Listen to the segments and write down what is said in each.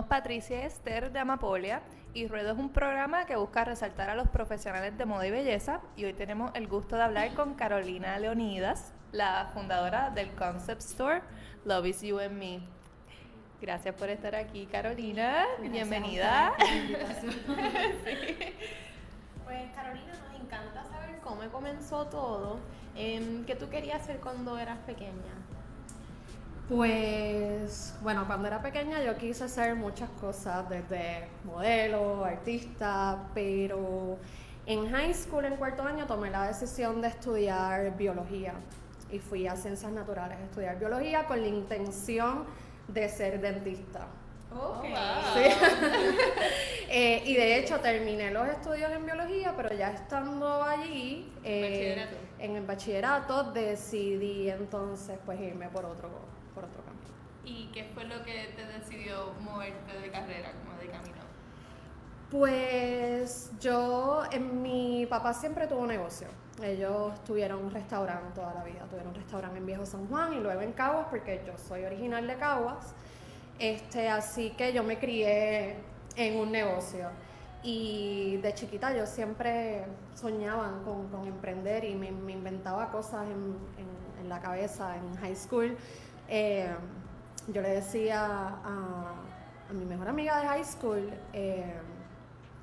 Patricia Esther de Amapolia y Ruedo es un programa que busca resaltar a los profesionales de moda y belleza y hoy tenemos el gusto de hablar con Carolina Leonidas, la fundadora del concept store Love is You and Me. Gracias por estar aquí, Carolina. Bienvenida. Pues Carolina, nos encanta saber cómo comenzó todo. Em, ¿Qué tú querías hacer cuando eras pequeña? Pues bueno, cuando era pequeña yo quise hacer muchas cosas, desde modelo, artista, pero en high school, en cuarto año, tomé la decisión de estudiar biología y fui a ciencias naturales a estudiar biología con la intención de ser dentista. Oh, Eh, y de hecho terminé los estudios en biología, pero ya estando allí eh, en el bachillerato decidí entonces pues irme por otro, por otro camino. ¿Y qué fue lo que te decidió moverte de carrera, como de camino? Pues yo, en, mi papá siempre tuvo un negocio. Ellos tuvieron un restaurante toda la vida. Tuvieron un restaurante en Viejo San Juan y luego en Caguas, porque yo soy original de Caguas. Este, así que yo me crié en un negocio. Y de chiquita yo siempre soñaba con, con emprender y me, me inventaba cosas en, en- en la cabeza en high school. Eh, yo le decía a, a mi mejor amiga de high school eh,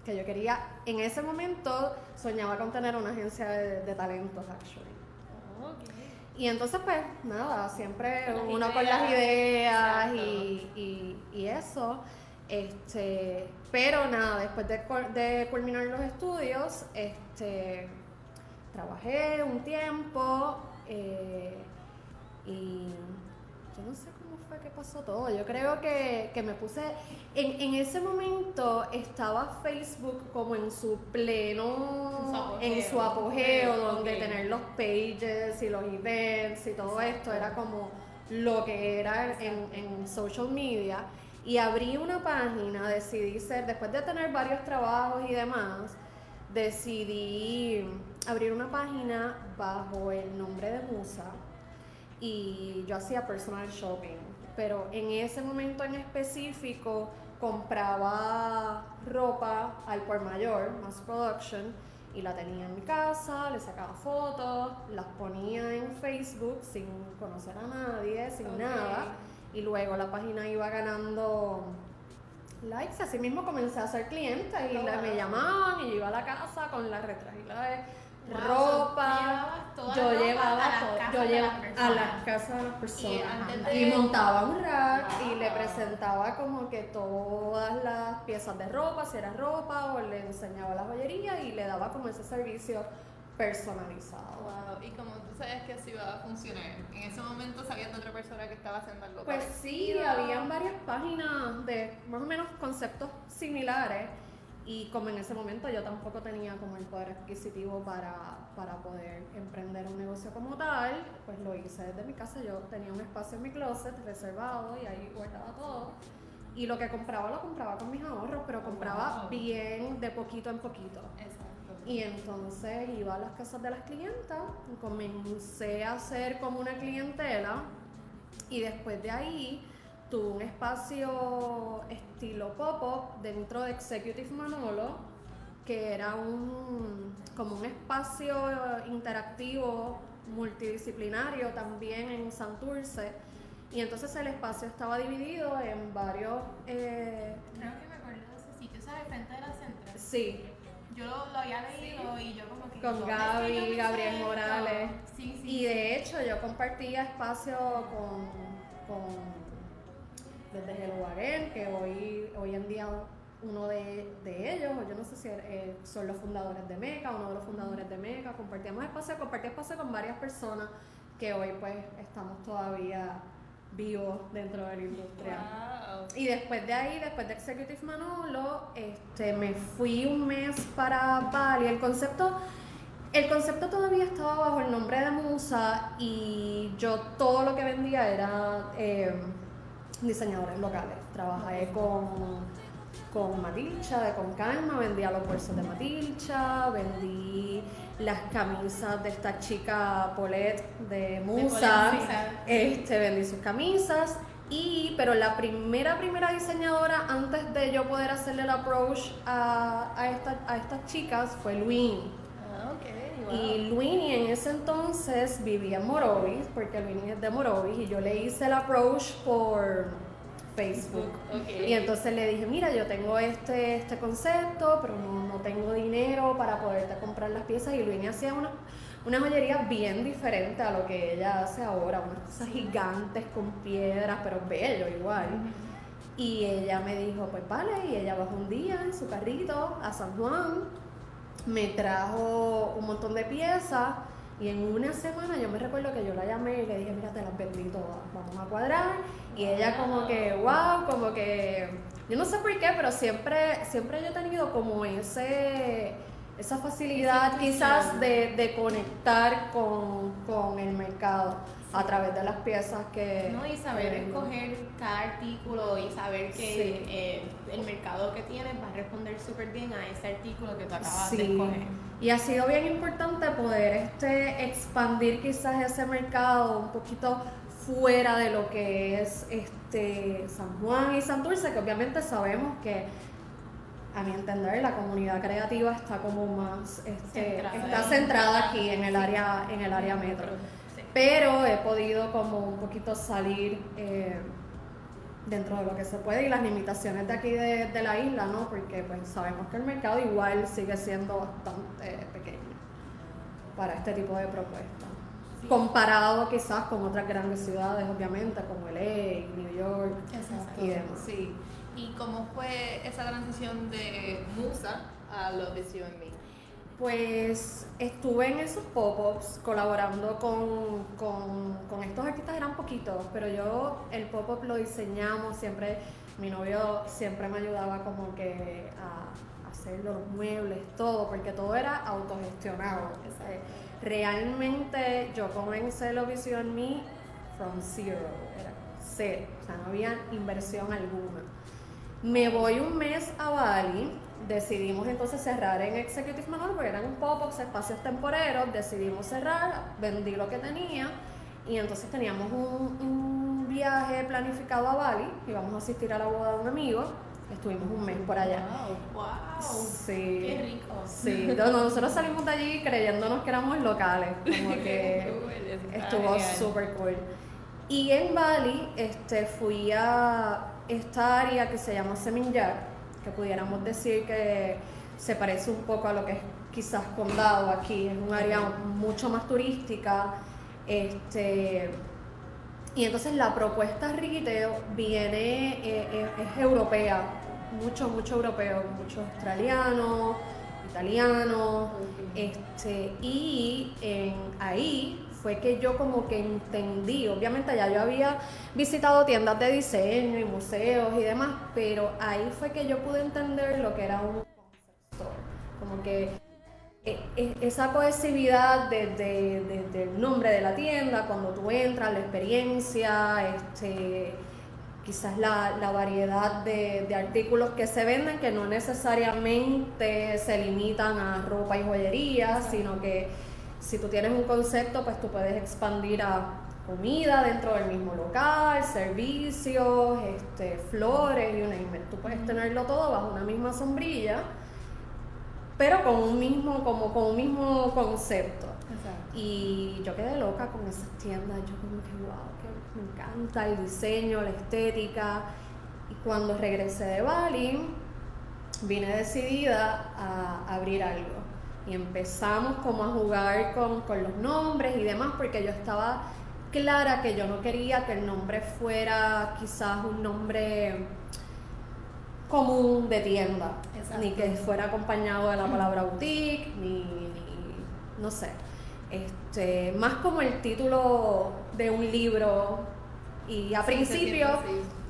que yo quería, en ese momento soñaba con tener una agencia de, de talentos, actually. Y entonces, pues, nada, siempre Las uno con las ideas, y, y- y eso. Este, pero nada, después de culminar los estudios, este, trabajé un tiempo eh, y yo no sé cómo fue que pasó todo. Yo creo que, que me puse. En, en ese momento estaba Facebook como en su pleno. En su apogeo. En su apogeo, donde tener los pages y los events y todo esto era como lo que era en, en social media. Y abrí una página, decidí ser, después de tener varios trabajos y demás, decidí abrir una página bajo el nombre de Musa y yo hacía personal shopping, pero en ese momento en específico compraba ropa al por mayor, mass production, y la tenía en mi casa, le sacaba fotos, las ponía en Facebook sin conocer a nadie, sin nada, y luego la página iba ganando likes, así mismo comencé a ser cliente y la- me llamaban y yo iba a la casa con la retragila de Wow, ropa. llevabas yo ropa llevaba a todo, yo llevaba a personas. las casas de las personas y, de- montaba un rack y le presentaba como que todas las piezas de ropa, si era ropa o le enseñaba la joyería y le daba como ese servicio personalizado. Wow, y como tú sabes que así va a funcionar, en ese momento sabías de otra persona que estaba haciendo algo Pues sí, habían varias páginas de más o menos conceptos similares y como en ese momento yo tampoco tenía como el poder adquisitivo para, para poder emprender un negocio como tal, pues lo hice desde mi casa, yo tenía un espacio en mi closet reservado y ahí guardaba todo. Y lo que compraba lo compraba con mis ahorros, pero compraba Wow. bien de poquito en poquito. Exacto. Y entonces iba a las casas de las clientas, comencé a hacer como una clientela y después de ahí tuve un espacio estilo pop-up dentro de Executive Manolo, que era un, como un espacio interactivo multidisciplinario también en Santurce. Y entonces el espacio estaba dividido en varios... eh, Creo que me acuerdo de ese sitio, ¿sabes? Frente de la central. sí, Yo lo, lo había leído y yo como que... Con ¿dónde es Gaby, que Gabriel? Morales. Sí, sí. Y de hecho yo compartía espacio con, con desde Hello Again, que hoy, hoy en día uno de, de ellos, o yo no sé si eh, son los fundadores de Meca, uno de los fundadores de Meca, compartíamos espacio, compartí espacio con varias personas que hoy pues estamos todavía vivos dentro de la industria. Wow. Y después de ahí, después de Executive Manolo, este, me fui un mes para Bali. El concepto, el concepto todavía estaba bajo el nombre de Musa y yo todo lo que vendía era eh, diseñadores locales. Trabajé con, con Matilcha de Con Calma, vendía los bolsos de Matilcha, vendí las camisas de esta chica Paulette de Musa. Este, vendí sus camisas Y, pero la primera, primera diseñadora, antes de yo poder hacerle el approach a, a, esta- a estas chicas, fue Luini. Ah, ok. Y Luini en ese entonces vivía en Morovis, porque Luini es de Morovis, y yo le hice el approach por Facebook. Y entonces le dije, mira, yo tengo este, este concepto, pero no, no tengo dinero para poderte comprar las piezas. Y Luini hacía una, una joyería bien diferente a lo que ella hace ahora, unas cosas gigantes con piedras, pero bello igual. Y ella me dijo, pues vale, y ella bajó un día en su carrito a San Juan, me trajo un montón de piezas y en una semana yo me recuerdo que yo la llamé y le dije, mira, te las vendí todas, vamos a cuadrar. Y ella como que, wow, como que, yo no sé por qué, pero siempre, siempre yo he tenido como ese, esa facilidad quizás de, de conectar con, con el mercado a través de las piezas que... No, y saber escoger cada artículo y saber que Sí. eh, el mercado que tienes va a responder súper bien a ese artículo que tú acabas de escoger. y ha sido bien importante poder este, expandir quizás ese mercado un poquito fuera de lo que es este San Juan y Santurce, que obviamente sabemos que a mi entender la comunidad creativa está como más este, Centrada. está centrada aquí en el área en el área metro. Pero he podido como un poquito salir eh, dentro de lo que se puede y las limitaciones de aquí de, de la isla, ¿no? Porque pues sabemos que el mercado igual sigue siendo bastante pequeño para este tipo de propuestas. Sí. Comparado quizás con otras grandes ciudades, obviamente, como LA, New York Exacto. y demás. Sí. ¿Y cómo fue esa transición de Musa a Love Is You and Me? Pues estuve en esos pop-ups colaborando con, con, estos artistas, eran poquitos, pero yo el pop-up lo diseñamos, siempre, mi novio siempre me ayudaba como que a, hacerlo, los muebles, todo, porque todo era autogestionado. Realmente yo comencé lo Vision en mí from zero, era cero, o sea, no había inversión alguna. Me voy un mes a Bali, decidimos entonces cerrar en Executive Manor porque eran un pop-ups, espacios temporeros, decidimos cerrar, vendí lo que tenía y entonces teníamos un, un viaje planificado a Bali, íbamos a asistir a la boda de un amigo, estuvimos un mes por allá. ¡Wow! Sí. ¡Qué rico! Sí, no, nosotros salimos de allí creyéndonos que éramos locales, como que estuvo súper cool. Y en Bali este, fui a esta área que se llama Seminyak, que pudiéramos decir que se parece un poco a lo que es quizás Condado aquí, es un área mucho más turística. Este, y entonces la propuesta retail viene, eh, eh, es europea, mucho, mucho europeo, mucho australiano, italiano, este, y en, ahí fue que yo como que entendí, obviamente ya yo había visitado tiendas de diseño y museos y demás, pero ahí fue que yo pude entender lo que era un concept store, como que e- e- esa cohesividad desde, desde el nombre de la tienda, cuando tú entras, la experiencia, este, quizás la, la variedad de, de artículos que se venden, que no necesariamente se limitan a ropa y joyería, sino que si tú tienes un concepto, pues tú puedes expandir a comida dentro del mismo local, servicios, este, flores, name it. Tú puedes tenerlo todo bajo una misma sombrilla pero con un mismo, como con un mismo concepto. Y yo quedé loca con esas tiendas, yo como que wow, que me encanta el diseño, la estética. Y cuando regresé de Bali, vine decidida a abrir algo. Y empezamos como a jugar con, con los nombres y demás, porque yo estaba clara que yo no quería que el nombre fuera quizás un nombre común de tienda, Exacto. ni que fuera acompañado de la palabra boutique, ni, ni- no sé, este, más como el título de un libro y a Sí, principio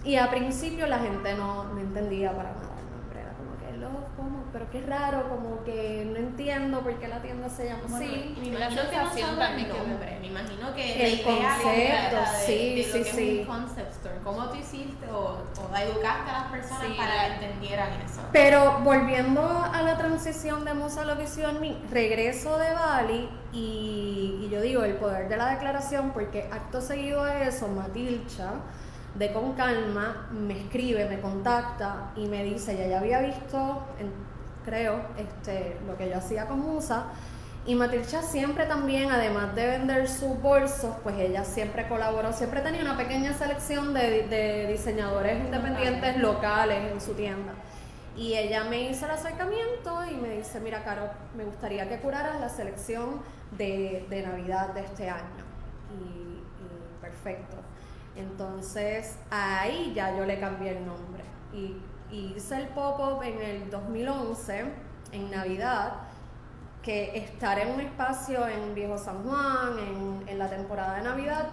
y a principio la gente no, no entendía para nada el nombre, era como que lo, ¿cómo? Pero qué raro, como que no entiendo por qué la tienda se llama Bueno, así. Y me La imagino que no el también que- me imagino que El la concepto, de, sí, de sí, que sí. es un concept store. ¿Cómo tú hiciste o, o educaste a las personas Sí. para que entendieran eso? Pero volviendo a la transición de Musa a lo Visión Mi, regreso de Bali y, y yo digo el poder de la declaración porque acto seguido a eso, Matilcha de Con Calma me escribe, me contacta y me dice, ya ya había visto, creo, este, lo que yo hacía con Musa. Y Matilcha siempre también, además de vender sus bolsos, pues ella siempre colaboró, siempre tenía una pequeña selección de, de diseñadores independientes locales en su tienda. Y ella me hizo el acercamiento y me dice, mira, Caro, me gustaría que curaras la selección de, de Navidad de este año. Y, perfecto. Entonces ahí ya yo le cambié el nombre. Y, y hice el pop-up en el 2011, en Navidad que estar en un espacio en Viejo San Juan, en, la temporada de Navidad,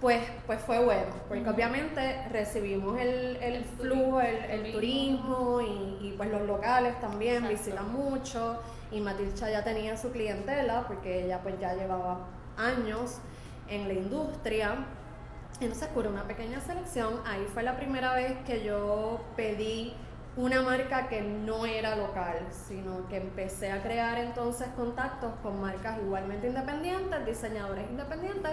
pues, pues fue bueno, porque obviamente recibimos el, el flujo, el, turismo y, pues los locales también visitan mucho y Matilcha ya tenía su clientela porque ella pues ya llevaba años en la industria. Entonces, por una pequeña selección, ahí fue la primera vez que yo pedí una marca que no era local, sino que empecé a crear entonces contactos con marcas igualmente independientes, diseñadores independientes,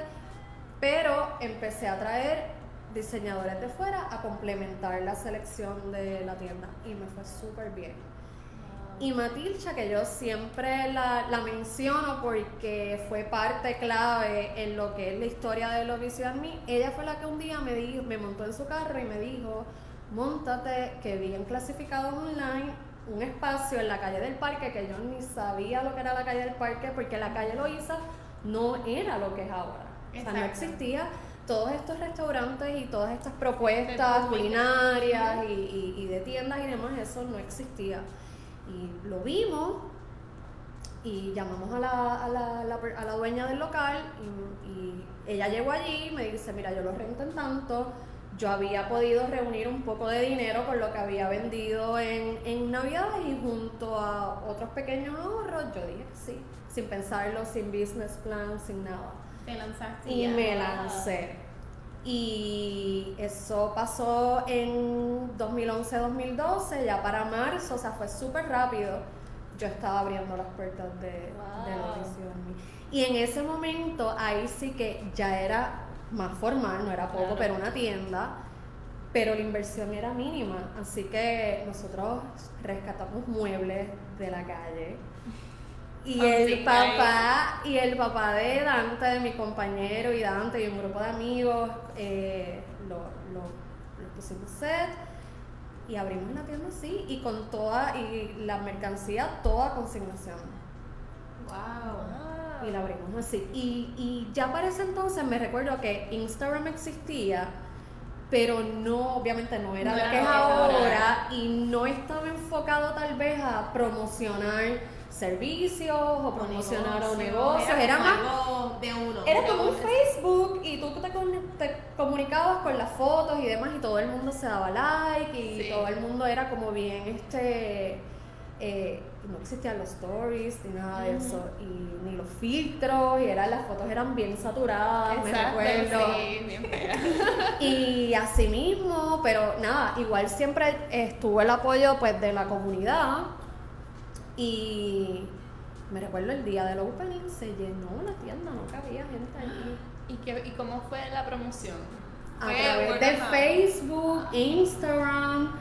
pero empecé a traer diseñadores de fuera a complementar la selección de la tienda y me fue súper bien. Y Matilcha, que yo siempre la, la, menciono porque fue parte clave en lo que es la historia de los Vicio mí, ella fue la que un día me, dijo, me montó en su carro y me dijo, montate, que vi en clasificados online un espacio en la calle del parque que yo ni sabía lo que era la calle del parque porque la calle Loíza no era lo que es ahora. O sea, no existía todos estos restaurantes y todas estas propuestas culinarias y, de tiendas y demás, eso no existía. Y lo vimos y llamamos a la, a la, a la, dueña del local y, y, ella llegó allí y me dice, mira, yo lo rento en tanto, yo había podido reunir un poco de dinero con lo que había vendido en, en Navidad y junto a otros pequeños ahorros, yo dije sí, sin pensarlo, sin business plan, sin nada. Te lanzaste. Y me lancé. Y eso pasó en 2011-2012, ya para marzo, o sea, fue súper rápido. Yo estaba abriendo las puertas de, de la audición. Y en ese momento, ahí sí que ya era más formal, no era poco, pero una tienda, pero la inversión era mínima, así que nosotros rescatamos muebles de la calle. Y el papá, y el papá de Dante, de mi compañero y Dante y un grupo de amigos, eh, lo, lo, pusimos set y abrimos la tienda así y con toda, y la mercancía toda consignación. Wow y la abrimos así. Y, y ya para ese entonces me recuerdo que Instagram existía, pero no, obviamente no era lo que es ahora, y no estaba enfocado tal vez a promocionar servicios o promocionar un negocio, era, más de uno. Era como un Facebook y tú te, te, comunicabas con las fotos y demás y todo el mundo se daba like y todo el mundo era como bien este eh, no existían los stories ni nada de eso, y ni los filtros, y eran, las fotos eran bien saturadas, me recuerdo. y así mismo, pero nada, igual siempre estuvo el apoyo pues de la comunidad, y me recuerdo el día del opening se llenó la tienda, no cabía gente allí. ¿Y, qué, ¿Y cómo fue la promoción? A través de Facebook, Instagram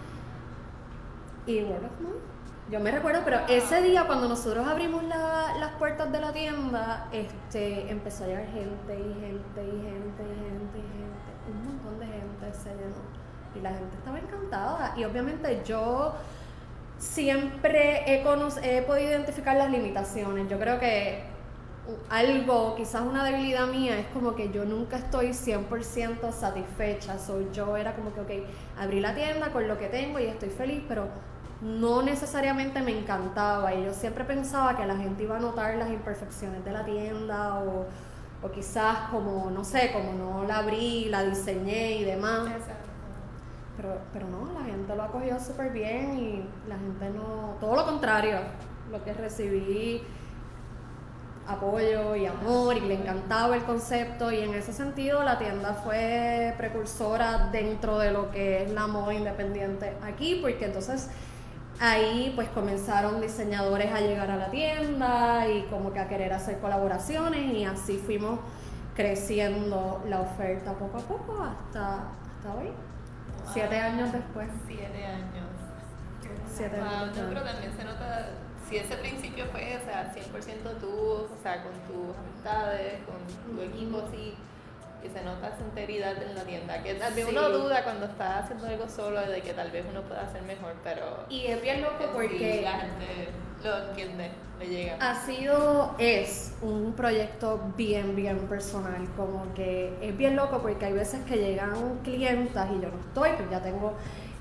y Word of Mouth. Yo me recuerdo, pero ese día cuando nosotros abrimos las puertas de la tienda, este, empezó a llegar gente y gente y gente y gente y gente, un montón de gente se llenó. Y la gente estaba encantada. Y obviamente yo siempre he, he podido identificar las limitaciones. Yo creo que algo, quizás una debilidad mía, es como que yo nunca estoy 100% satisfecha. Soy yo era como que, ok, abrí la tienda con lo que tengo y estoy feliz, pero no necesariamente me encantaba y yo siempre pensaba que la gente iba a notar las imperfecciones de la tienda o, quizás como, no sé, como no la abrí, la diseñé y demás. Pero, pero no, la gente lo ha cogido súper bien y la gente no, todo lo contrario, lo que recibí apoyo y amor y le encantaba el concepto y en ese sentido la tienda fue precursora dentro de lo que es la moda independiente aquí porque entonces ahí pues comenzaron diseñadores a llegar a la tienda y como que a querer hacer colaboraciones y así fuimos creciendo la oferta poco a poco hasta, hasta hoy, siete años después. Siete años. Siete Wow, años. no, pero también se nota, si ese principio fue, o sea, 100% tú, o sea, con tus amistades, con tu equipo, sí, y se nota esa integridad en la tienda, que tal vez Sí. uno duda cuando está haciendo algo solo de que tal vez uno pueda hacer mejor, pero Y es bien loco sí, porque la gente lo entiende, ha sido, es un proyecto bien, bien personal, como que es bien loco porque hay veces que llegan clientas y yo no estoy, pues ya tengo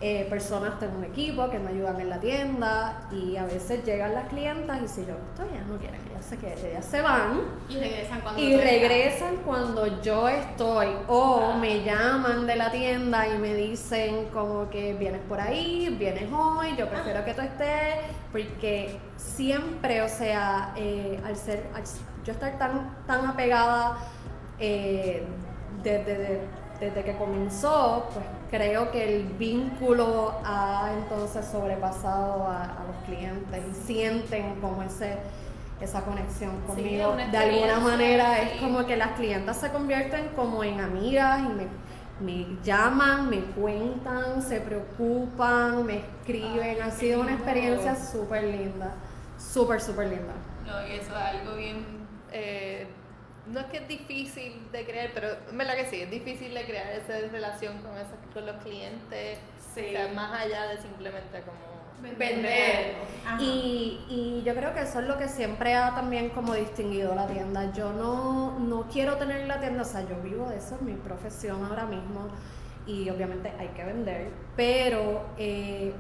eh, personas, tengo un equipo que me ayudan en la tienda y a veces llegan las clientas y si yo estoy, ellas no quieren, ellas se quedan, ellas se van Y regresan cuando y regresan cuando yo estoy. O me llaman de la tienda y me dicen como que vienes por ahí, vienes hoy, yo prefiero que tú estés porque siempre, o sea, eh, al ser, al yo estar tan, tan apegada eh, desde, desde que comenzó, pues creo que el vínculo ha entonces sobrepasado a, a los clientes y sienten como ese esa conexión conmigo. de alguna manera sí. es como que las clientas se convierten como en amigas y me, me llaman, me cuentan, se preocupan, me escriben. Ay, ha sido una experiencia súper linda, súper, súper linda. No, y eso es algo bien. eh, no es que es difícil de crear, pero en verdad que sí, es difícil de crear esa relación con, esa- con los clientes. Sí. O sea, más allá de simplemente como. Vender. Y, y yo creo que eso es lo que siempre ha también como distinguido la tienda. Yo no, no quiero tener la tienda, o sea, yo vivo de eso, es mi profesión ahora mismo y obviamente hay que vender, pero eh,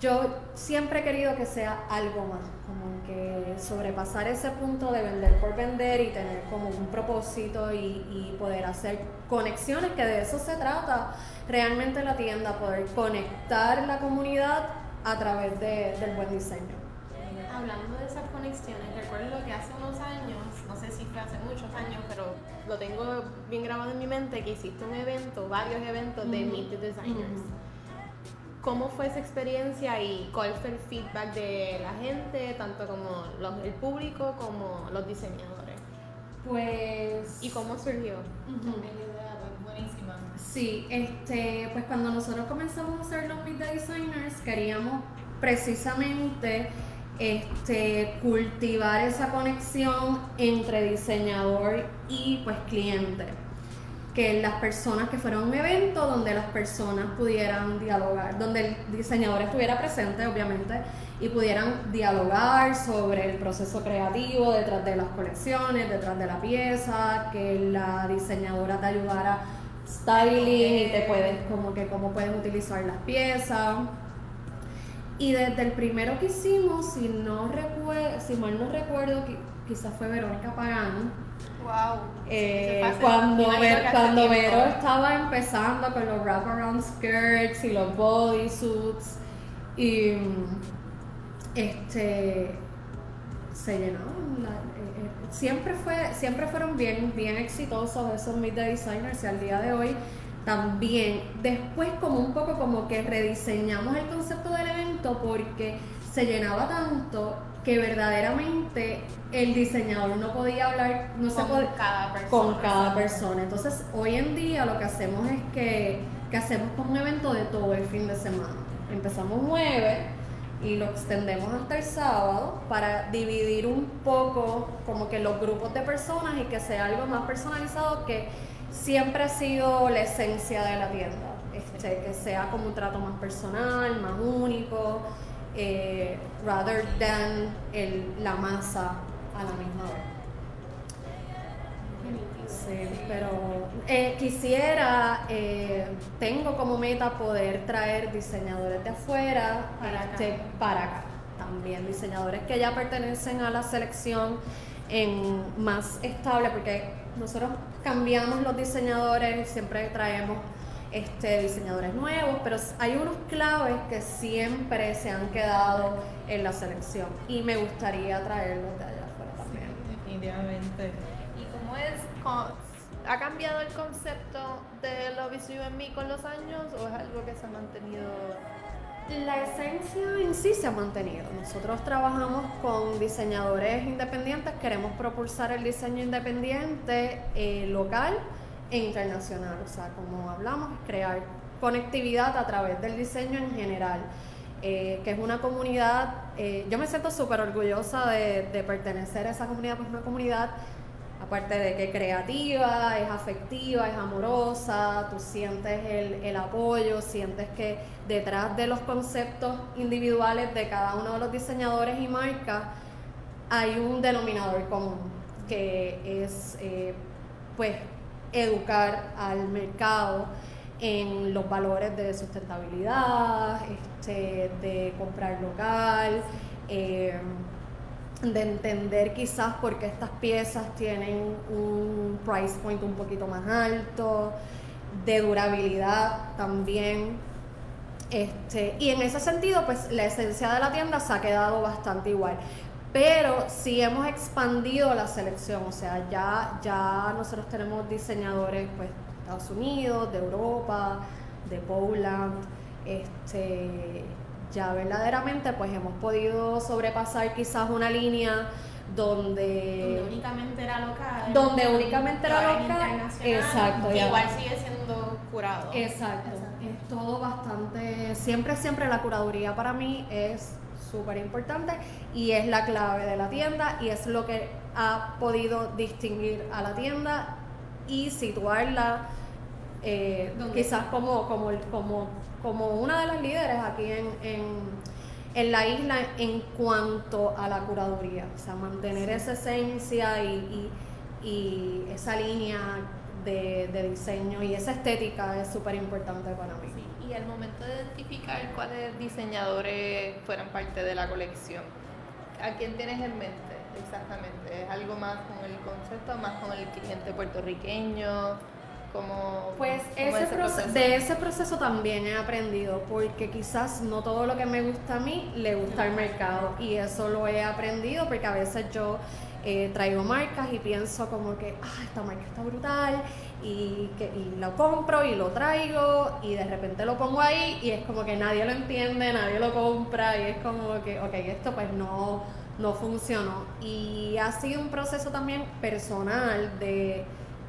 yo siempre he querido que sea algo más, como que sobrepasar ese punto de vender por vender y tener como un propósito y, y poder hacer conexiones, que de eso se trata realmente la tienda, poder conectar la comunidad a través de- del buen diseño. Hablando de esas conexiones, recuerdo que hace unos años, no sé si fue hace muchos años, pero lo tengo bien grabado en mi mente, que hiciste un evento, varios eventos de. Meet the Designers. ¿Cómo fue esa experiencia y cuál fue el feedback de la gente, tanto como los- el público como los diseñadores? Pues... ¿Y cómo surgió? Ujú. buenísima. Sí, este, pues cuando nosotros comenzamos a hacer los Meet the Designers, queríamos precisamente este, cultivar esa conexión entre diseñador y pues cliente. Que las personas que fueran un evento donde las personas pudieran dialogar, donde el diseñador estuviera presente, obviamente, y pudieran dialogar sobre el proceso creativo detrás de las colecciones, detrás de la pieza, que la diseñadora te ayudara styling y te puedes como que cómo puedes utilizar las piezas. Y desde el primero que hicimos, si no recuerdo, si mal no recuerdo, qui- quizás fue Verónica Pagán, Wow. eh, cuando, Ver- cuando. Vero estaba empezando con los wraparound skirts y los bodysuits y mm, este se la- eh, eh, siempre fue siempre fueron bien bien exitosos esos meet the designers y al día de hoy también después como un poco como que rediseñamos el concepto del evento porque se llenaba tanto que verdaderamente el diseñador no podía hablar no se Con podía cada persona. con cada persona. Entonces, hoy en día lo que hacemos es que, que hacemos como un evento de todo el fin de semana. Empezamos jueves y lo extendemos hasta el sábado para dividir un poco como que los grupos de personas y que sea algo más personalizado que siempre ha sido la esencia de la tienda. Este, que sea como un trato más personal, más único, eh, rather than el, la masa a la misma vez. Sí, pero eh, quisiera, eh, tengo como meta poder traer diseñadores de afuera Para acá. este, para acá. También diseñadores que ya pertenecen a la selección en más estable, porque nosotros cambiamos los diseñadores, siempre traemos este, diseñadores nuevos, pero hay unos claves que siempre se han quedado en la selección y me gustaría traerlos de allá afuera también. Definitivamente. ¿Y cómo es? ¿Ha cambiado el concepto de Love is You and Me con los años o es algo que se ha mantenido? La esencia en sí se ha mantenido. Nosotros trabajamos con diseñadores independientes, queremos propulsar el diseño independiente eh, local e internacional. O sea, como hablamos, crear conectividad a través del diseño en general. Eh, que es una comunidad, eh, yo me siento súper orgullosa de, pertenecer a esa comunidad, pues una comunidad, aparte de que creativa, es afectiva, es amorosa, tú sientes el, el apoyo, sientes que detrás de los conceptos individuales de cada uno de los diseñadores y marcas hay un denominador común, que es eh, pues educar al mercado en los valores de sustentabilidad, este, de comprar local, eh, de entender quizás por qué estas piezas tienen un price point un poquito más alto, de durabilidad también. Este, y en ese sentido, pues la esencia de la tienda se ha quedado bastante igual. Pero sí hemos expandido la selección, o sea, ya, ya nosotros tenemos diseñadores pues Estados Unidos, de Europa, de Poland, este, ya verdaderamente pues hemos podido sobrepasar quizás una línea donde, donde únicamente era local. donde únicamente era local. exacto igual sigue siendo curado. Exacto. es todo bastante siempre siempre la curaduría para mí es súper importante y es la clave de la tienda y es lo que ha podido distinguir a la tienda y situarla eh, quizás como, como, como, como una de las líderes aquí en, en, la isla en cuanto a la curaduría, o sea, mantener esa esencia y, y, esa línea de, de, diseño y esa estética es súper importante para mí. Y al momento de identificar cuáles diseñadores fueran parte de la colección, ¿a quién tienes en mente exactamente? ¿Es algo más con el concepto, más con el cliente puertorriqueño? Pues ese, de ese proceso también he aprendido, porque quizás no todo lo que me gusta a mí le gusta al mercado y eso lo he aprendido porque a veces yo eh, traigo marcas y pienso como que, ah, esta marca está brutal y, que, y lo compro y lo traigo y de repente lo pongo ahí y es como que nadie lo entiende, nadie lo compra y es como que, ok, esto pues no, no funcionó. Y ha sido un proceso también personal de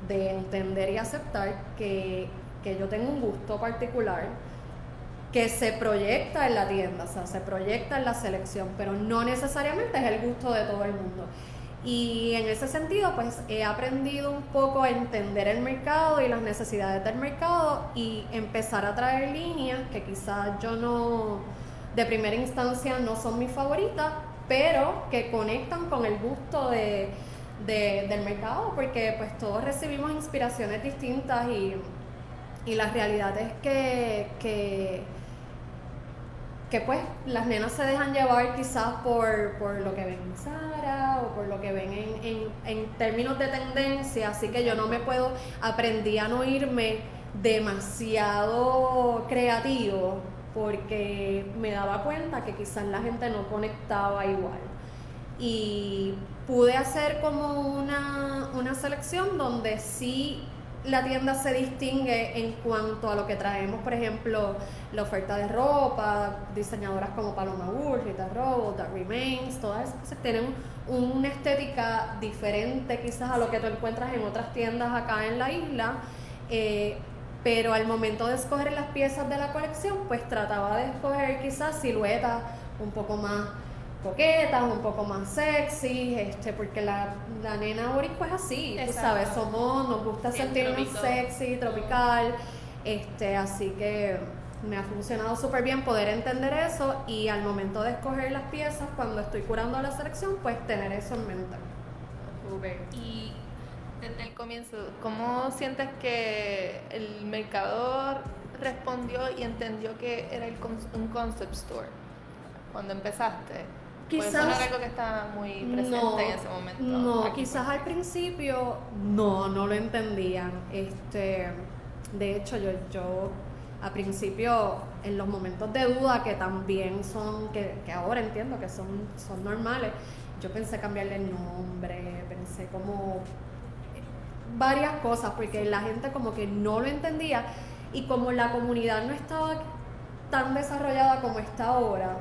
de entender y aceptar que, yo tengo un gusto particular que se proyecta en la tienda, o sea, se proyecta en la selección, pero no necesariamente es el gusto de todo el mundo. Y en ese sentido, pues he aprendido un poco a entender el mercado y las necesidades del mercado y empezar a traer líneas que quizás yo no, de primera instancia, no son mis favoritas, pero que conectan con el gusto de, del mercado, porque pues todos recibimos inspiraciones distintas y, y la realidad es que, que, que, pues las nenas se dejan llevar quizás por, por lo que ven en Sara o por lo que ven en, en, en términos de tendencia, así que yo no me puedo, aprendí a no irme demasiado creativo porque me daba cuenta que quizás la gente no conectaba igual. Y pude hacer como una, una selección donde sí la tienda se distingue en cuanto a lo que traemos, por ejemplo, la oferta de ropa, diseñadoras como Paloma Wood, Rita Robo, That Remains, todas esas tienen una estética diferente quizás a lo que tú encuentras en otras tiendas acá en la isla, eh, pero al momento de escoger las piezas de la colección, pues trataba de escoger quizás siluetas un poco más coquetas, un poco más sexy, este, porque la, la nena boricua es así, tú sabes, somos, nos gusta sentirnos sexy, tropical, este, así que me ha funcionado súper bien poder entender eso y al momento de escoger las piezas, cuando estoy curando la selección, pues tener eso en mente. Y desde el comienzo, ¿cómo sientes que el mercador respondió y entendió que era el, un concept store cuando empezaste? Quizás era algo que estaba muy presente en ese momento. No, quizás al principio no, no lo entendían. Este, de hecho, yo, yo a principio, en los momentos de duda que también son, que, que ahora entiendo que son, son normales, yo pensé cambiarle el nombre, pensé como varias cosas, porque la gente como que no lo entendía y como la comunidad no estaba tan desarrollada como está ahora,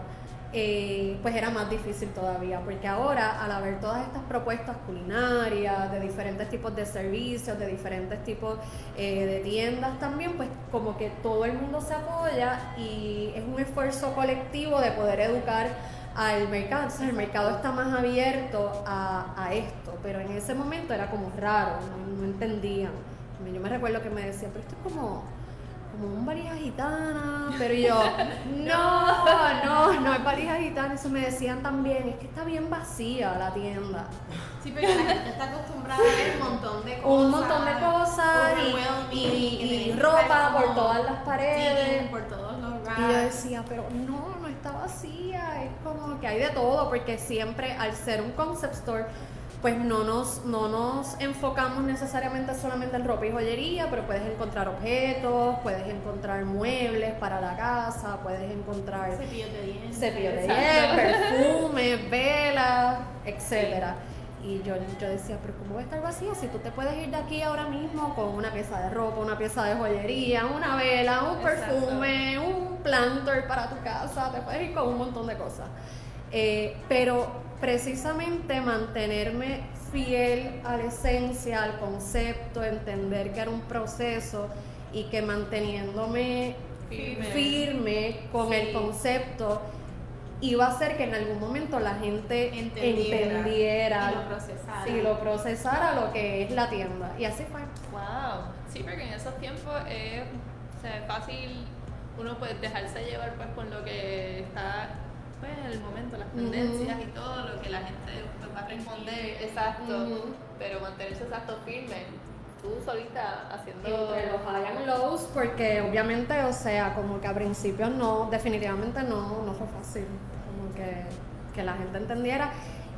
eh, pues era más difícil todavía, porque ahora al haber todas estas propuestas culinarias, de diferentes tipos de servicios, de diferentes tipos eh, de tiendas también, pues como que todo el mundo se apoya y es un esfuerzo colectivo de poder educar al mercado. Entonces el mercado está más abierto a, esto, pero en ese momento era como raro, no, no entendían. Yo me recuerdo que me decían, pero esto es como como un valija gitana, pero yo, no, no, no es valija gitana, eso me decían también, es que está bien vacía la tienda. Sí, pero la gente está acostumbrada a ver un montón de cosas. Un montón de cosas y, y, ropa por todas las paredes. por todos los Y yo decía, pero no, no está vacía, es como que hay de todo, porque siempre al ser un concept store, pues no nos, no nos enfocamos necesariamente solamente en ropa y joyería, pero puedes encontrar objetos, puedes encontrar muebles para la casa, puedes encontrar cepillos de dientes, cepillos de dientes perfumes, velas, etcétera. Y yo, yo decía, pero ¿cómo va a estar vacía si tú te puedes ir de aquí ahora mismo con una pieza de ropa, una pieza de joyería, una vela, un perfume, un planter para tu casa, te puedes ir con un montón de cosas. Eh, pero precisamente mantenerme fiel a la esencia, al concepto, entender que era un proceso y que manteniéndome firme, con el concepto iba a hacer que en algún momento la gente entendiera, y, lo procesara. lo que es la tienda. Y así fue. Wow. Sí, porque en esos tiempos es fácil uno puede dejarse llevar pues con lo que está pues, el momento, las tendencias y todo lo que la gente pues, va a responder, exacto, pero mantenerse exacto firme. Tú solita haciendo entre los high and lows porque obviamente o sea como que a principios no definitivamente no no fue fácil. Como que, que la gente entendiera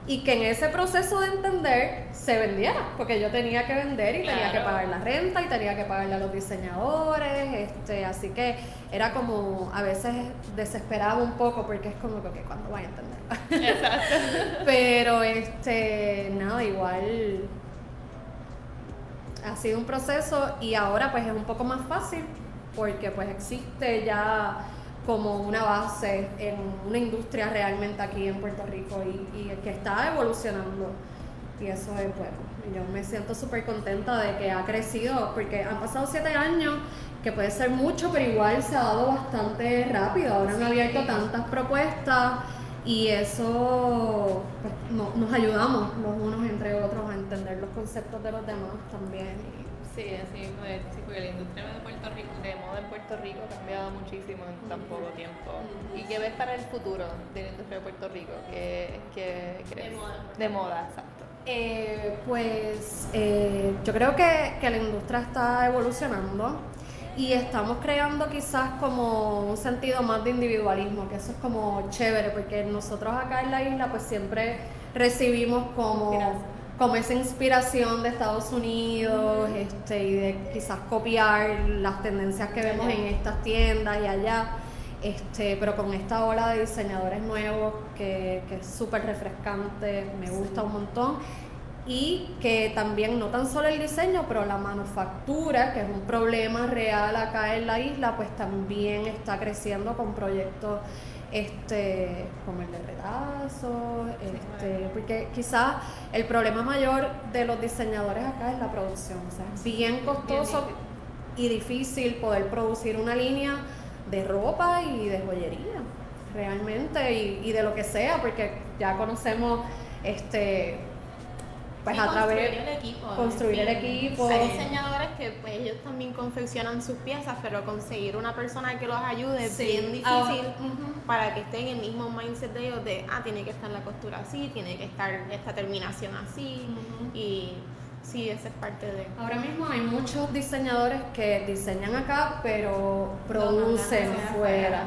y que en ese proceso de entender se vendiera, porque yo tenía que vender y tenía que pagar la renta y tenía que pagarle a los diseñadores, este, así que era como a veces desesperaba un poco porque es como que cuando voy a entender. Exacto. Pero este, nada, igual ha sido un proceso y ahora pues es un poco más fácil porque pues existe ya como una base en una industria realmente aquí en Puerto Rico y, que está evolucionando. Y eso es bueno. Yo me siento súper contenta de que ha crecido, porque han pasado siete años, que puede ser mucho, pero igual se ha dado bastante rápido. Ahora han abierto tantas propuestas y eso pues, nos ayudamos los unos entre otros a entender los conceptos de los demás también. Sí, así pues, sí, porque la industria de Puerto Rico, de moda en Puerto Rico ha cambiado muchísimo en tan poco tiempo. ¿Y qué ves para el futuro de la industria de Puerto Rico? ¿Qué, qué crees? De moda. De moda, exacto. Eh, pues eh, yo creo que, que la industria está evolucionando y estamos creando quizás como un sentido más de individualismo, que eso es como chévere, porque nosotros acá en la isla pues siempre recibimos como como esa inspiración de Estados Unidos este, y de quizás copiar las tendencias que vemos en estas tiendas y allá. Este, pero con esta ola de diseñadores nuevos que, que es súper refrescante, me gusta un montón. Y que también no tan solo el diseño, pero la manufactura, que es un problema real acá en la isla, pues también está creciendo con proyectos este, como el de redazo, este, porque quizás el problema mayor de los diseñadores acá es la producción, o sea, es bien costoso y difícil poder producir una línea de ropa y de joyería, realmente, y, y de lo que sea, porque ya conocemos este pues a través el equipo, construir el equipo. Hay diseñadores que pues, ellos también confeccionan sus piezas, pero conseguir una persona que los ayude es bien ah, difícil para que estén en el mismo mindset de ellos de, ah, tiene que estar la costura así, tiene que estar esta terminación así y sí, esa es parte de... Ahora mismo hay muchos diseñadores que diseñan acá, pero producen fuera.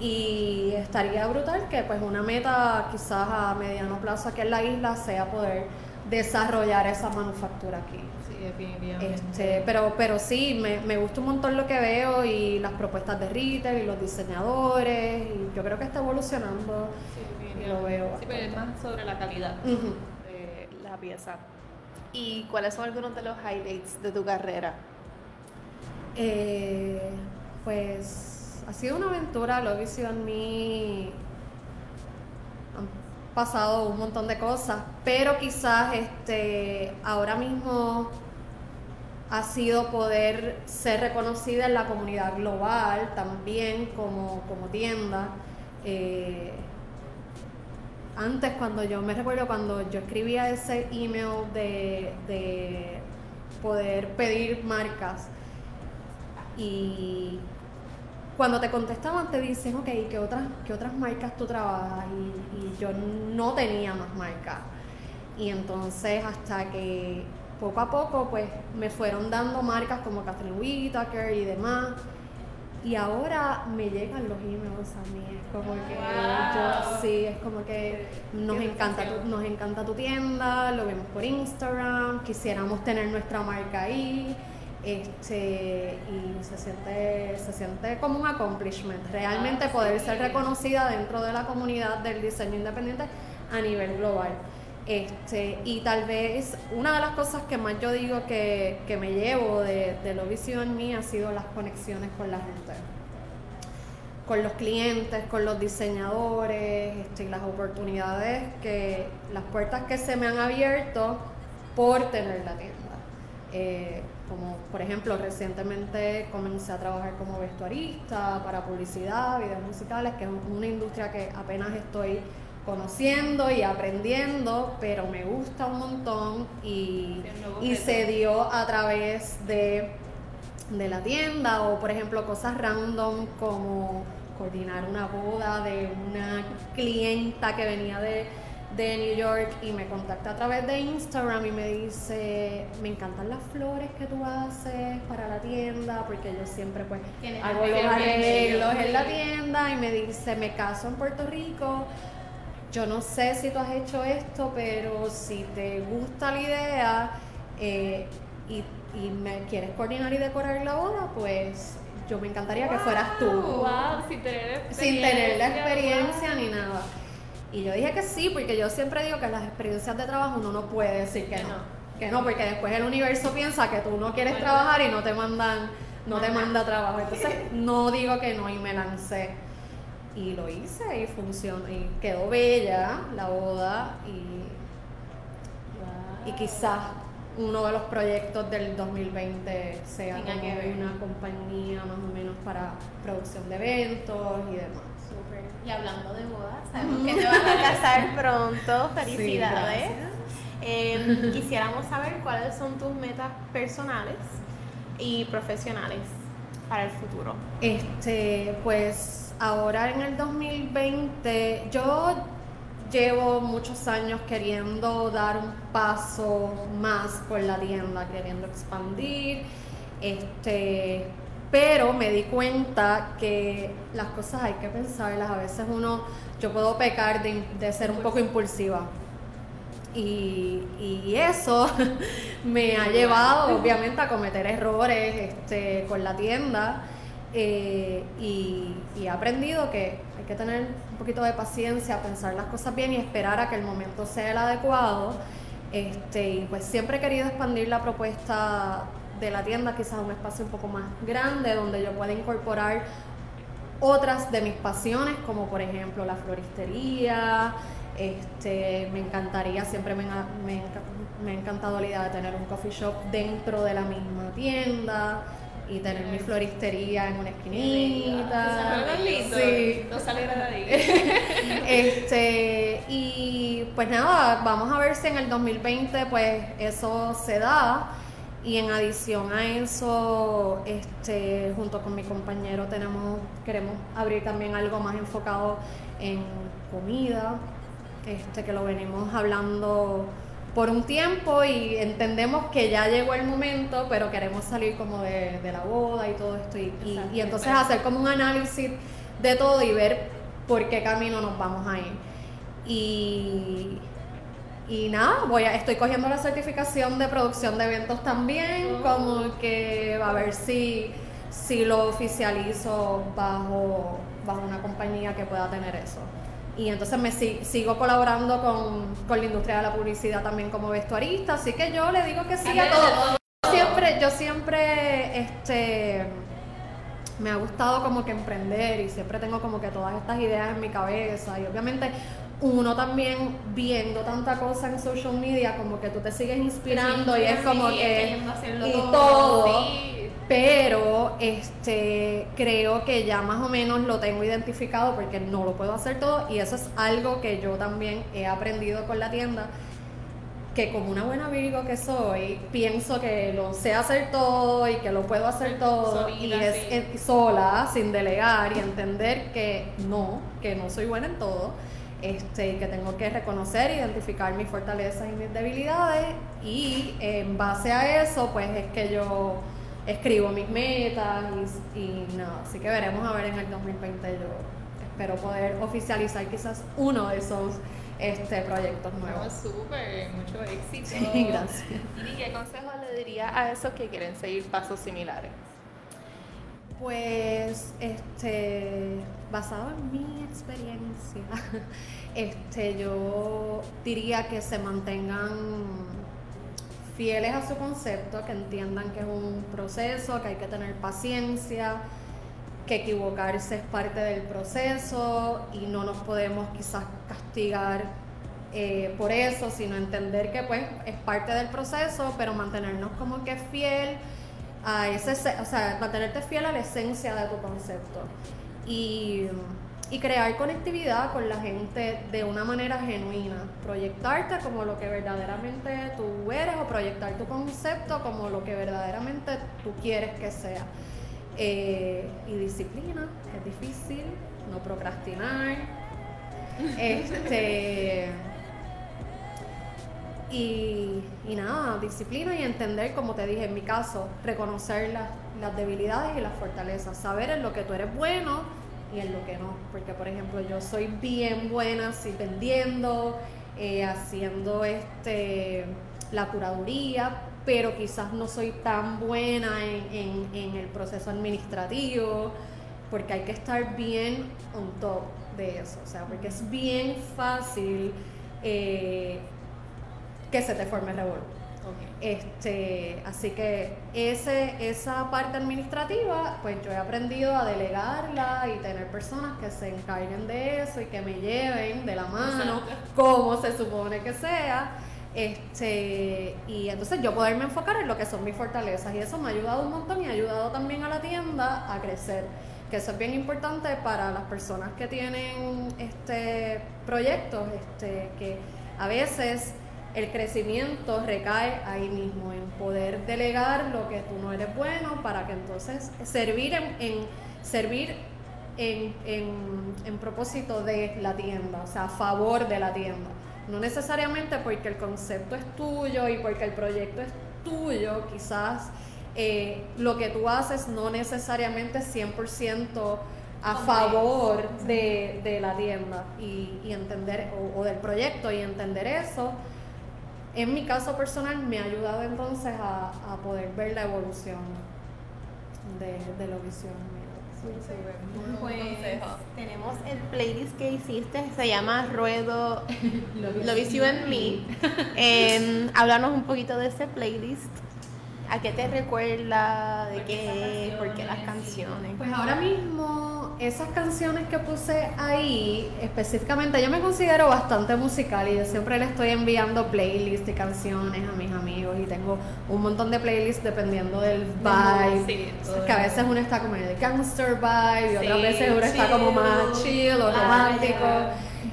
Y estaría brutal que pues una meta quizás a mediano plazo aquí en la isla sea poder desarrollar esa manufactura aquí. Sí, definitivamente. Este, pero, pero sí, me, me gusta un montón lo que veo y las propuestas de retail y los diseñadores. Y yo creo que está evolucionando. Sí, lo veo. Sí, pero es más sobre la calidad de la pieza. ¿Y cuáles son algunos de los highlights de tu carrera? Eh, pues ha sido una aventura, lo he visto en mí pasado un montón de cosas, pero quizás este, ahora mismo ha sido poder ser reconocida en la comunidad global también como, como tienda. Eh, antes cuando yo me recuerdo cuando yo escribía ese email de, de poder pedir marcas y cuando te contestaban te dicen, ok, ¿qué otras, qué otras marcas tú trabajas? Y, y yo no tenía más marcas. Y entonces hasta que poco a poco pues me fueron dando marcas como Kathleen Whitaker y demás. Y ahora me llegan los emails a mí, es como que yo sí, es como que nos encanta, tu, nos encanta tu tienda, lo vemos por Instagram, quisiéramos tener nuestra marca ahí, este, y se siente, se siente como un accomplishment, realmente ah, poder ser reconocida dentro de la comunidad del diseño independiente a nivel global. Este, y tal vez una de las cosas que más yo digo que, me llevo de, de lo visto en mí ha sido las conexiones con la gente, con los clientes, con los diseñadores, este, y las oportunidades que, las puertas que se me han abierto por tener la tienda. Eh, como por ejemplo recientemente comencé a trabajar como vestuarista para publicidad, videos musicales, que es una industria que apenas estoy conociendo y aprendiendo, pero me gusta un montón y, se dio a través de, de la tienda o por ejemplo cosas random como coordinar una boda de una clienta que venía de, de New York y me contacta a través de Instagram y me dice, me encantan las flores que tú haces para la tienda, porque yo siempre pues hago los arreglos en la tienda y me dice, me caso en Puerto Rico, yo no sé si tú has hecho esto, pero si te gusta la idea eh, y, me quieres coordinar y decorar la boda, pues yo me encantaría que fueras tú. Wow, sin tener Sin tener la experiencia ni nada. Y yo dije que sí, porque yo siempre digo que las experiencias de trabajo uno no puede decir que no. Que no, porque después el universo piensa que tú no quieres trabajar y no te mandan, no te manda trabajo. Entonces no digo que no y me lancé y lo hice y funcionó y quedó bella la boda y, y quizás uno de los proyectos del 2020 sea como una compañía más o menos para producción de eventos y demás. Y hablando de bodas, sabemos que te vas a casar pronto, felicidades. Em, quisiéramos saber cuáles son tus metas personales y profesionales para el futuro. Este, pues ahora en el 2020 yo llevo muchos años queriendo dar un paso más por la tienda, queriendo expandir, este, pero me di cuenta que las cosas hay que pensarlas, a veces uno, yo puedo pecar de, ser un poco impulsiva. Y, eso me ha llevado obviamente a cometer errores este, con la tienda eh, y, he aprendido que hay que tener un poquito de paciencia, pensar las cosas bien y esperar a que el momento sea el adecuado. Este, y pues siempre he querido expandir la propuesta de la tienda, quizás un espacio un poco más grande, donde yo pueda incorporar otras de mis pasiones, como por ejemplo la floristería. Este, me encantaría, siempre me, me, me ha encantado la idea de tener un coffee shop dentro de la misma tienda y tener mi floristería en una esquinita. Sí. No sale de ahí. este, y pues nada, vamos a ver si en el 2020 pues eso se da. Y en adición a eso, este, junto con mi compañero tenemos, queremos abrir también algo más enfocado en comida, este, que lo venimos hablando por un tiempo y entendemos que ya llegó el momento, pero queremos salir como de, la boda y todo esto y, y, entonces hacer como un análisis de todo y ver por qué camino nos vamos a ir. Y, y nada, voy a, estoy cogiendo la certificación de producción de eventos también, oh. como que a ver si, si lo oficializo bajo, bajo una compañía que pueda tener eso y entonces me sigo colaborando con, la industria de la publicidad también como vestuarista, así que yo le digo que sí a todo. Siempre, yo siempre este me ha gustado como que emprender y siempre tengo como que todas estas ideas en mi cabeza y obviamente uno también viendo tanta cosa en social media, como que tú te sigues inspirando y es como que y todo. Pero este creo que ya más o menos lo tengo identificado porque no lo puedo hacer todo y eso es algo que yo también he aprendido con la tienda que como una buena Virgo que soy, pienso que lo sé hacer todo y que lo puedo hacer todo y es, sola, sin delegar y entender que no, que no soy buena en todo, este, que tengo que reconocer, identificar mis fortalezas y mis debilidades y en base a eso pues es que yo escribo mis metas y, nada, así que veremos a ver en el 2020 yo espero poder oficializar quizás uno de esos este, proyectos nuevos. súper, mucho éxito. Sí, gracias. ¿Y qué consejo le diría a esos que quieren seguir pasos similares? Pues, este, basado en mi experiencia, este, yo diría que se mantengan fieles a su concepto, que entiendan que es un proceso, que hay que tener paciencia, que equivocarse es parte del proceso y no nos podemos quizás castigar eh, por eso, sino entender que pues es parte del proceso, pero mantenernos como que fiel a ese, o sea, mantenerte fiel a la esencia de tu concepto y, y crear conectividad con la gente de una manera genuina, proyectarte como lo que verdaderamente tú eres o proyectar tu concepto como lo que verdaderamente tú quieres que sea. Eh, y disciplina, es difícil, no procrastinar. Este. Y, nada, disciplina y entender, como te dije en mi caso, reconocer las, debilidades y las fortalezas, saber en lo que tú eres bueno y en lo que no. Porque, por ejemplo, yo soy bien buena así vendiendo, eh, haciendo este la curaduría, pero quizás no soy tan buena en, el proceso administrativo, porque hay que estar bien on top de eso, o sea, porque es bien fácil eh, que se te forme el revuelo. Este, así que ese, esa parte administrativa, pues yo he aprendido a delegarla y tener personas que se encarguen de eso y que me lleven de la mano, como se supone que sea. Este, y entonces yo poderme enfocar en lo que son mis fortalezas y eso me ha ayudado un montón y ha ayudado también a la tienda a crecer, que eso es bien importante para las personas que tienen este proyectos, este, que a veces el crecimiento recae ahí mismo, en poder delegar lo que tú no eres bueno para que entonces servir en, servir en, en, en propósito de la tienda, o sea, a favor de la tienda. No necesariamente porque el concepto es tuyo y porque el proyecto es tuyo, quizás eh, lo que tú haces no necesariamente es 100% a favor de, la tienda y, entender, o, del proyecto y entender eso. En mi caso personal me ha ayudado entonces a, poder ver la evolución de, de la visión pues tenemos el playlist que hiciste, se llama Ruedo Love You and Me. Eh, háblanos un poquito de ese playlist. ¿A qué te recuerda? ¿De qué? ¿Por qué las canciones? Pues ahora mismo, esas canciones que puse ahí, específicamente, yo me considero bastante musical y yo siempre le estoy enviando playlists de canciones a mis amigos y tengo un montón de playlists dependiendo del vibe. que a veces uno está como en el gangster vibe y otras veces uno está como más chill o romántico.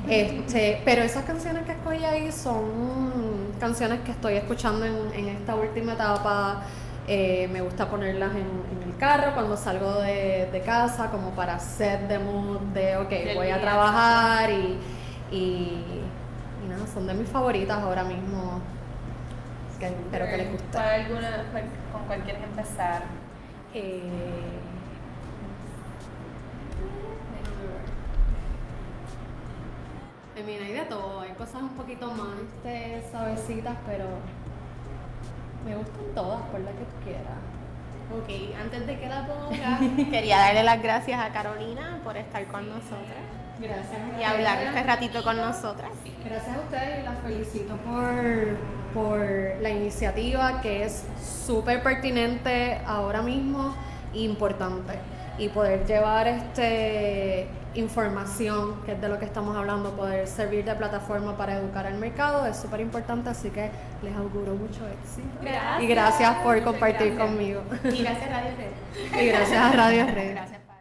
Este, pero esas canciones que escogí ahí son canciones que estoy escuchando en, esta última etapa. Eh, me gusta ponerlas en, el carro cuando salgo de, casa, como para set the mood de, ok, voy a trabajar y, y, nada, son de mis favoritas ahora mismo. espero que les guste. alguna, ¿Con cuál quieres empezar? Eh, mira, hay de todo, hay cosas un poquito más este, suavecitas, pero me gustan todas, por la que tú quieras. Ok, antes de que la ponga, quería darle las gracias a Carolina por estar con nosotras. Gracias. Y hablar este ratito con nosotras. Gracias a ustedes y las felicito por, por la iniciativa que es súper pertinente ahora mismo e importante. Y poder llevar este información, que es de lo que estamos hablando, poder servir de plataforma para educar al mercado, es súper importante, así que les auguro mucho éxito. Gracias. Y gracias por compartir conmigo. Y gracias Radio Red. Y gracias a Radio Red. Gracias.